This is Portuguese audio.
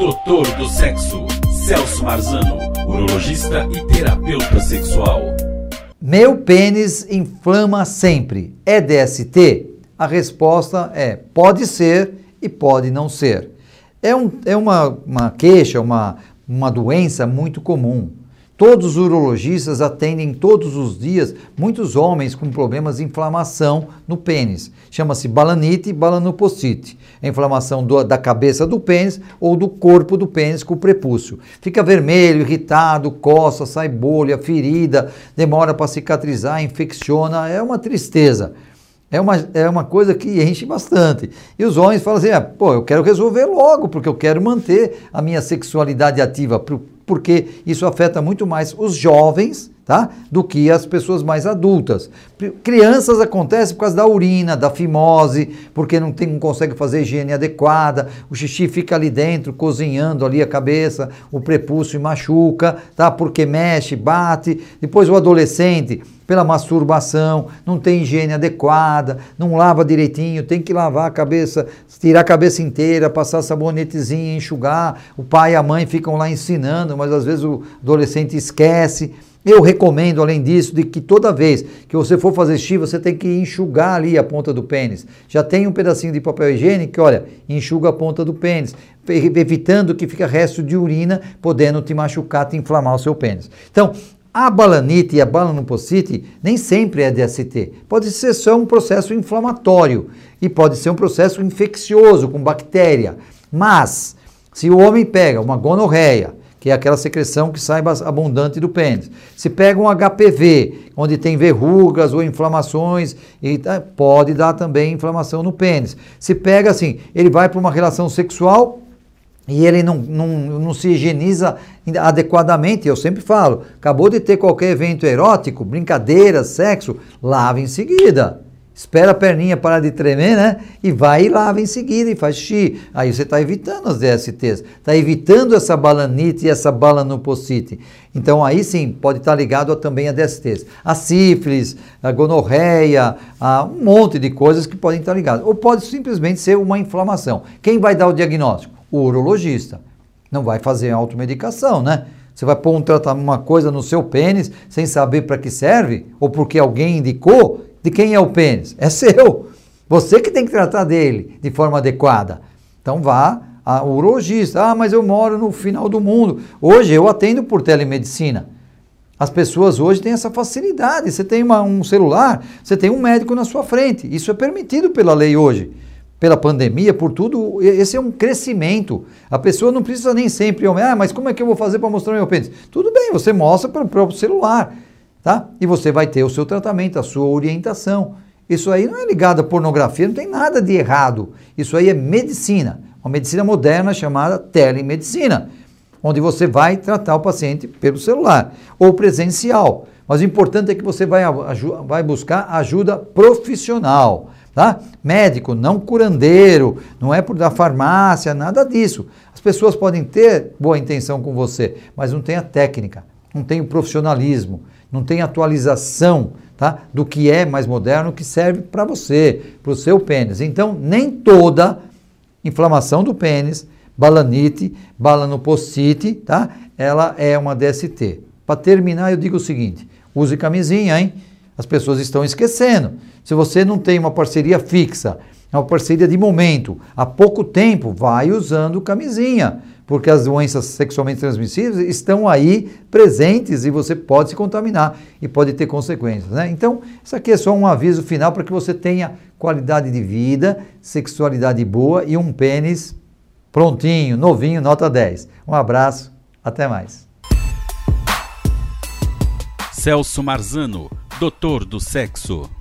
Doutor do Sexo, Celso Marzano, urologista e terapeuta sexual. Meu pênis inflama sempre. É DST? A resposta é pode ser e pode não ser. É, um, é uma, uma queixa, uma, uma doença muito comum. Todos os urologistas atendem todos os dias muitos homens com problemas de inflamação no pênis. Chama-se balanite e balanopocite. É inflamação do, da cabeça do pênis ou do corpo do pênis com o prepúcio. Fica vermelho, irritado, coça, sai bolha, ferida, demora para cicatrizar, infecciona, é uma tristeza. É uma, é uma coisa que enche bastante. E os homens falam assim: ah, pô, eu quero resolver logo, porque eu quero manter a minha sexualidade ativa porque isso afeta muito mais os jovens, tá? Do que as pessoas mais adultas. Crianças acontece por causa da urina, da fimose, porque não, tem, não consegue fazer higiene adequada, o xixi fica ali dentro, cozinhando ali a cabeça, o prepúcio machuca, tá? Porque mexe, bate. Depois o adolescente pela masturbação, não tem higiene adequada, não lava direitinho, tem que lavar a cabeça, tirar a cabeça inteira, passar sabonetezinho, enxugar. O pai e a mãe ficam lá ensinando, mas às vezes o adolescente esquece. Eu recomendo, além disso, de que toda vez que você for fazer xixi, você tem que enxugar ali a ponta do pênis. Já tem um pedacinho de papel higiênico que, olha, enxuga a ponta do pênis, evitando que fique resto de urina, podendo te machucar, te inflamar o seu pênis. Então, a balanite e a balanopocite nem sempre é DST. Pode ser só um processo inflamatório e pode ser um processo infeccioso com bactéria. Mas, se o homem pega uma gonorreia, que é aquela secreção que sai abundante do pênis, se pega um HPV, onde tem verrugas ou inflamações, e tá, pode dar também inflamação no pênis. Se pega assim, ele vai para uma relação sexual e ele não, não, não se higieniza adequadamente, eu sempre falo, acabou de ter qualquer evento erótico, brincadeira, sexo, lava em seguida. Espera a perninha parar de tremer, né? E vai e lava em seguida e faz xixi. Aí você está evitando as DSTs, está evitando essa balanite e essa balanopocite. Então aí sim pode estar tá ligado a, também a DSTs. A sífilis, a gonorreia, a um monte de coisas que podem estar ligadas. Ou pode simplesmente ser uma inflamação. Quem vai dar o diagnóstico? O urologista. Não vai fazer automedicação, né? Você vai pôr um tratamento, uma coisa no seu pênis sem saber para que serve? Ou porque alguém indicou? De quem é o pênis? É seu. Você que tem que tratar dele de forma adequada. Então vá ao urologista. Ah, mas eu moro no final do mundo. Hoje eu atendo por telemedicina. As pessoas hoje têm essa facilidade. Você tem uma, um celular, você tem um médico na sua frente. Isso é permitido pela lei hoje pela pandemia, por tudo, esse é um crescimento. A pessoa não precisa nem sempre, ah, mas como é que eu vou fazer para mostrar meu pênis? Tudo bem, você mostra pelo próprio celular, tá? E você vai ter o seu tratamento, a sua orientação. Isso aí não é ligado à pornografia, não tem nada de errado. Isso aí é medicina, uma medicina moderna chamada telemedicina, onde você vai tratar o paciente pelo celular ou presencial. Mas o importante é que você vai, vai buscar ajuda profissional. Tá? Médico, não curandeiro, não é por da farmácia, nada disso. As pessoas podem ter boa intenção com você, mas não tem a técnica, não tem o profissionalismo, não tem atualização tá? do que é mais moderno, que serve para você, para o seu pênis. Então, nem toda inflamação do pênis, balanite, balanopocite, tá? ela é uma DST. Para terminar, eu digo o seguinte: use camisinha, hein? As pessoas estão esquecendo. Se você não tem uma parceria fixa, é uma parceria de momento, há pouco tempo, vai usando camisinha, porque as doenças sexualmente transmissíveis estão aí presentes e você pode se contaminar e pode ter consequências. Né? Então, isso aqui é só um aviso final para que você tenha qualidade de vida, sexualidade boa e um pênis prontinho, novinho, nota 10. Um abraço, até mais. Celso Marzano, doutor do sexo.